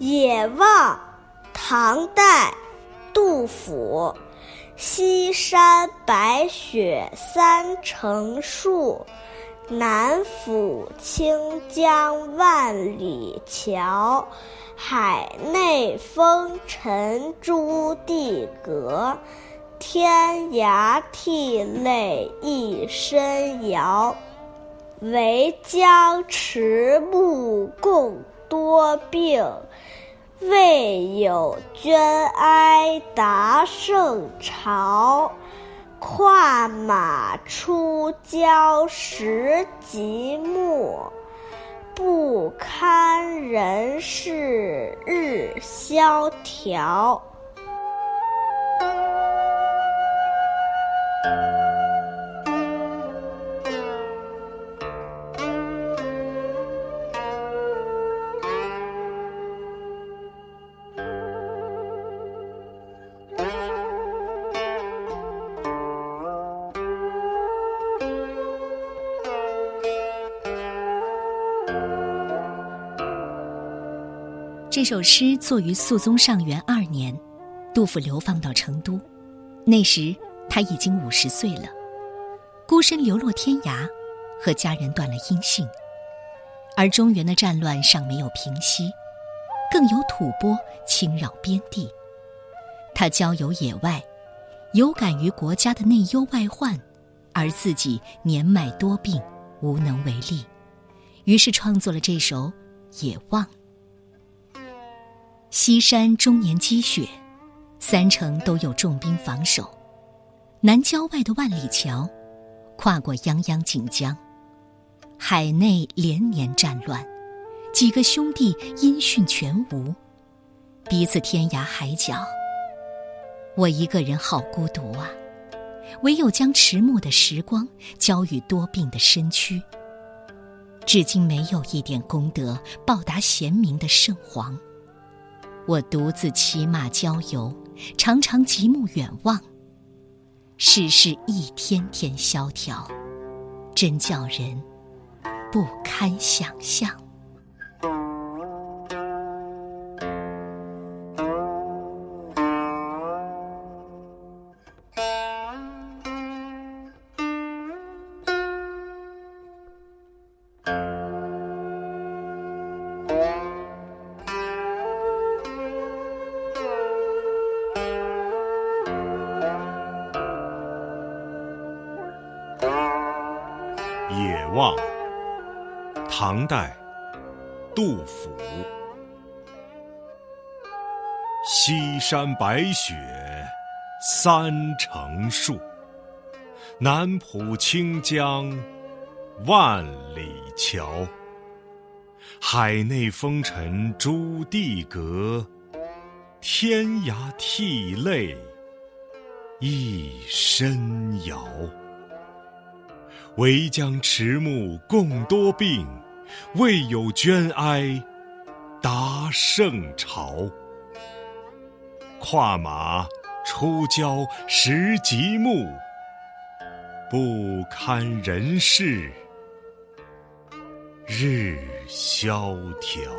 野望，唐代，杜甫。西山白雪三成树，南府清江万里桥。海内风尘朱棣阁，天涯涕泪一身遥。唯将迟暮共多病，未有捐哀达圣朝。跨马出郊时极目，不堪人世日萧条。这首诗作于肃宗上元二年，杜甫流放到成都，那时他已经五十岁了，孤身流落天涯，和家人断了音信。而中原的战乱尚没有平息，更有吐蕃侵扰边地。他郊游野外，有感于国家的内忧外患，而自己年迈多病，无能为力，于是创作了这首《野望》。西山终年积雪，三城都有重兵防守。南郊外的万里桥，跨过泱泱锦江。海内连年战乱，几个兄弟音讯全无，彼此天涯海角。我一个人好孤独啊！唯有将迟暮的时光交予多病的身躯。至今没有一点功德报答贤明的圣皇。我独自骑马郊游，常常极目远望。世事一天天萧条，真叫人不堪想象。野望，唐代，杜甫。西山白雪三成树，南浦清江万里桥。海内风尘朱棣阁，天涯涕泪一身遥。唯将迟暮共多病，未有捐哀达圣朝。跨马出郊时极目，不堪人世日萧条。